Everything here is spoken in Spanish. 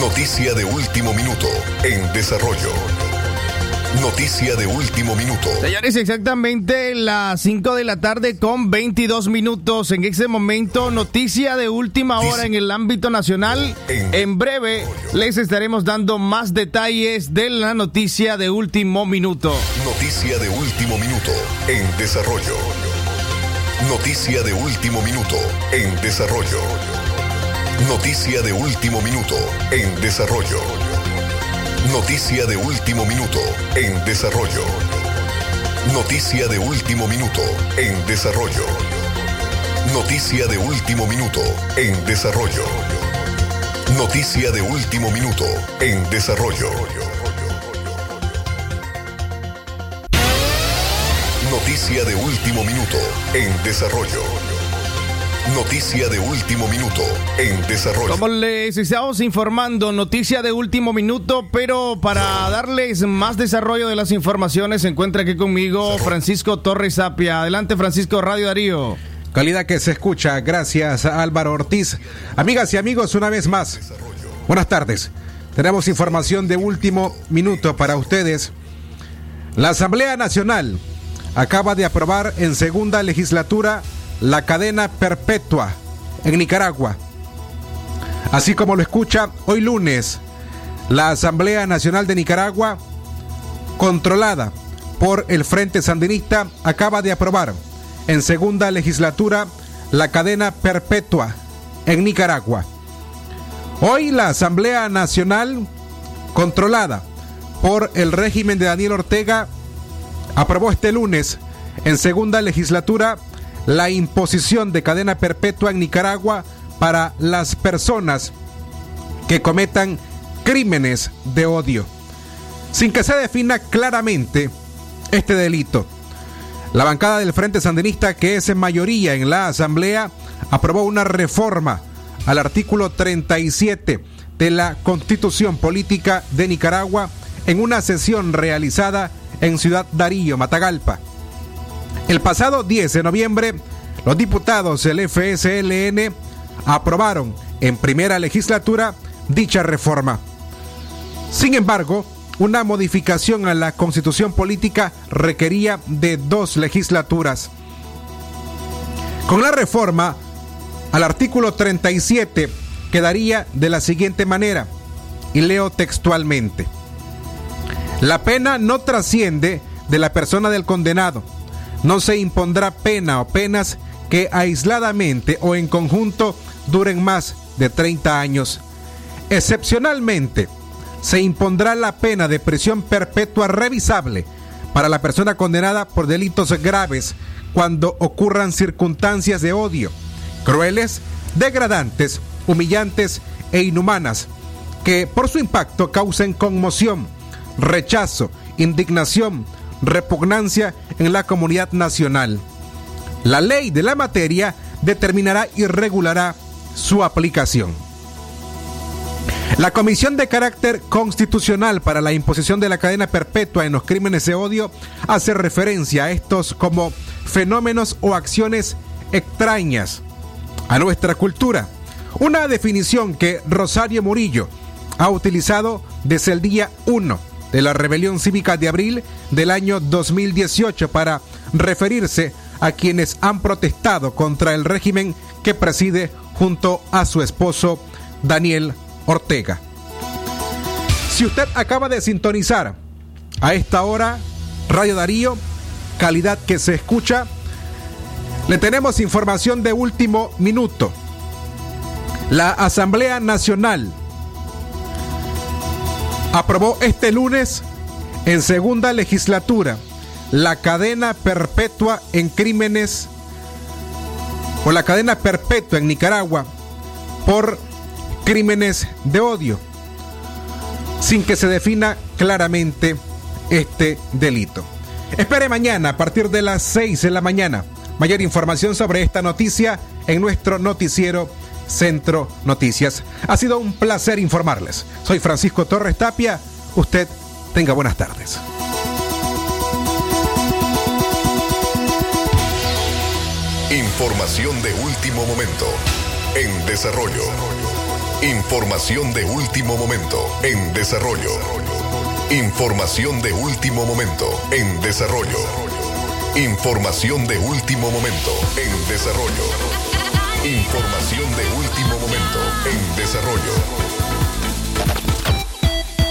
Noticia de último minuto en desarrollo. Noticia de último minuto. Señores, exactamente las 5 de la tarde con 22 minutos. En ese momento, noticia de última hora en el ámbito nacional. En breve les estaremos dando más detalles de la noticia de último minuto. Noticia de último minuto en desarrollo. Noticia de último minuto en desarrollo. Noticia de último minuto en desarrollo. Noticia de último minuto en desarrollo. Noticia de último minuto en desarrollo. Noticia de último minuto en desarrollo. Noticia de último minuto en desarrollo. Noticia de último minuto en desarrollo. Noticia de último minuto en desarrollo. Como les estamos informando, noticia de último minuto, pero para darles más desarrollo de las informaciones, se encuentra aquí conmigo Francisco Torres Apia. Adelante, Francisco Radio Darío. Calidad que se escucha, gracias a Álvaro Ortiz. Amigas y amigos, una vez más, buenas tardes. Tenemos información de último minuto para ustedes. La Asamblea Nacional acaba de aprobar en segunda legislatura la cadena perpetua en Nicaragua. Así como lo escucha, hoy lunes, la Asamblea Nacional de Nicaragua, controlada por el Frente Sandinista, acaba de aprobar en segunda legislatura la cadena perpetua en Nicaragua. Hoy la Asamblea Nacional, controlada por el régimen de Daniel Ortega, aprobó este lunes en segunda legislatura la imposición de cadena perpetua en Nicaragua para las personas que cometan crímenes de odio, sin que se defina claramente este delito. La bancada del Frente Sandinista, que es en mayoría en la Asamblea, aprobó una reforma al artículo 37 de la Constitución Política de Nicaragua en una sesión realizada en Ciudad Darío, Matagalpa. El pasado 10 de noviembre, los diputados del FSLN aprobaron en primera legislatura dicha reforma. Sin embargo, una modificación a la constitución política requería de dos legislaturas. Con la reforma al artículo 37 quedaría de la siguiente manera, y leo textualmente. La pena no trasciende de la persona del condenado no se impondrá pena o penas que aisladamente o en conjunto duren más de 30 años. Excepcionalmente, se impondrá la pena de prisión perpetua revisable para la persona condenada por delitos graves cuando ocurran circunstancias de odio, crueles, degradantes, humillantes e inhumanas, que por su impacto causen conmoción, rechazo, indignación, repugnancia en la comunidad nacional. La ley de la materia determinará y regulará su aplicación. La Comisión de Carácter Constitucional para la imposición de la cadena perpetua en los crímenes de odio hace referencia a estos como fenómenos o acciones extrañas a nuestra cultura. Una definición que Rosario Murillo ha utilizado desde el día 1 de la rebelión cívica de abril del año 2018 para referirse a quienes han protestado contra el régimen que preside junto a su esposo Daniel Ortega. Si usted acaba de sintonizar a esta hora Radio Darío, calidad que se escucha, le tenemos información de último minuto. La Asamblea Nacional aprobó este lunes en segunda legislatura la cadena perpetua en crímenes o la cadena perpetua en Nicaragua por crímenes de odio, sin que se defina claramente este delito. Espere mañana a partir de las 6 de la mañana mayor información sobre esta noticia en nuestro noticiero Centro Noticias. Ha sido un placer informarles. Soy Francisco Torres Tapia. Usted tenga buenas tardes. Información de último momento. En desarrollo. Información de último momento en desarrollo. Información de último momento en desarrollo. Información de último momento en desarrollo. Información de último momento en desarrollo.